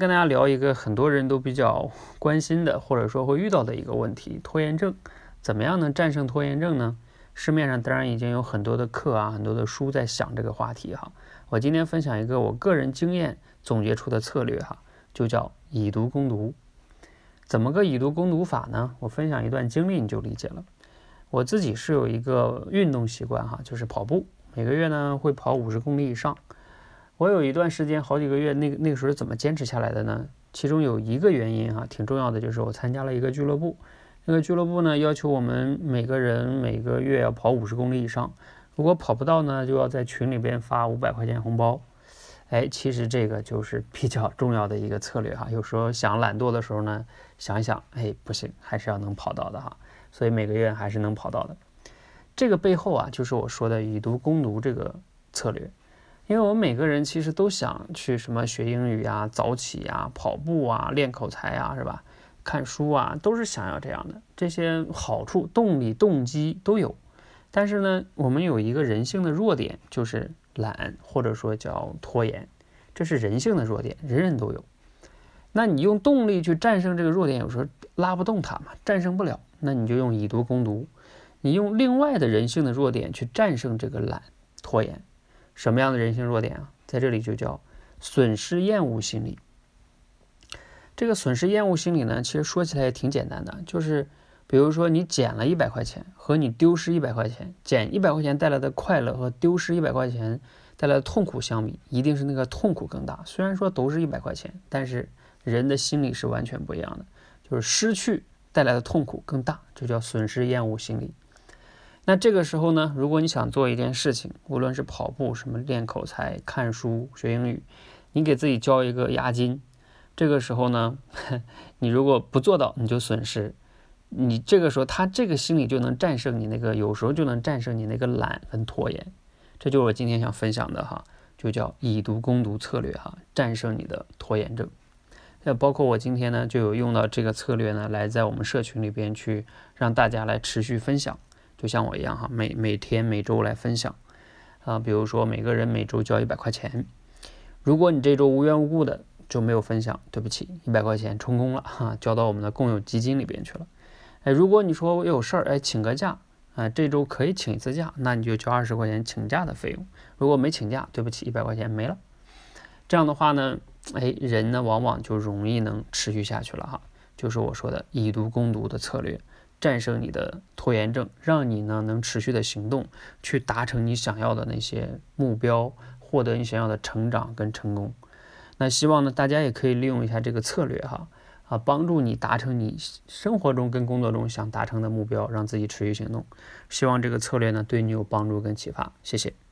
跟大家聊一个很多人都比较关心的，或者说会遇到的一个问题：拖延症。怎么样能战胜拖延症呢？市面上当然已经有很多的课啊，很多的书在想这个话题哈。我今天分享一个我个人经验总结出的策略哈，就叫以毒攻毒。怎么个以毒攻毒法呢？我分享一段经历你就理解了。我自己是有一个运动习惯哈，就是跑步，每个月呢会跑五十公里以上。我有一段时间，好几个月，那个那个时候怎么坚持下来的呢？其中有一个原因哈，挺重要的，就是我参加了一个俱乐部。那个俱乐部呢，要求我们每个人每个月要跑五十公里以上。如果跑不到呢，就要在群里边发五百块钱红包。哎，其实这个就是比较重要的一个策略哈。有时候想懒惰的时候呢，想一想，哎，不行，还是要能跑到的哈。所以每个月还是能跑到的。这个背后啊，就是我说的以毒攻毒这个策略。因为我们每个人其实都想去什么学英语啊、早起啊、跑步啊、练口才啊，是吧？看书啊，都是想要这样的，这些好处、动力、动机都有。但是呢，我们有一个人性的弱点，就是懒，或者说叫拖延，这是人性的弱点，人人都有。那你用动力去战胜这个弱点，有时候拉不动它嘛，战胜不了，那你就用以毒攻毒，你用另外的人性的弱点去战胜这个懒、拖延。什么样的人性弱点啊？在这里就叫损失厌恶心理。这个损失厌恶心理呢，其实说起来也挺简单的，就是比如说你捡了一百块钱和你丢失一百块钱，捡一百块钱带来的快乐和丢失一百块钱带来的痛苦相比，一定是那个痛苦更大。虽然说都是一百块钱，但是人的心理是完全不一样的，就是失去带来的痛苦更大，就叫损失厌恶心理。那这个时候呢，如果你想做一件事情，无论是跑步、什么练口才、看书、学英语，你给自己交一个押金。这个时候呢，你如果不做到，你就损失。你这个时候，他这个心理就能战胜你那个，有时候就能战胜你那个懒跟拖延。这就是我今天想分享的哈，就叫以毒攻毒策略哈，战胜你的拖延症。那包括我今天呢，就有用到这个策略呢，来在我们社群里边去让大家来持续分享。就像我一样哈，每每天每周来分享，啊，比如说每个人每周交一百块钱，如果你这周无缘无故的就没有分享，对不起，一百块钱充公了哈，交到我们的共有基金里边去了。哎，如果你说我有事儿，哎，请个假，啊，这周可以请一次假，那你就交二十块钱请假的费用。如果没请假，对不起，一百块钱没了。这样的话呢，哎，人呢往往就容易能持续下去了哈，就是我说的以毒攻毒的策略。战胜你的拖延症，让你呢能持续的行动，去达成你想要的那些目标，获得你想要的成长跟成功。那希望呢大家也可以利用一下这个策略哈，啊，帮助你达成你生活中跟工作中想达成的目标，让自己持续行动。希望这个策略呢对你有帮助跟启发。谢谢。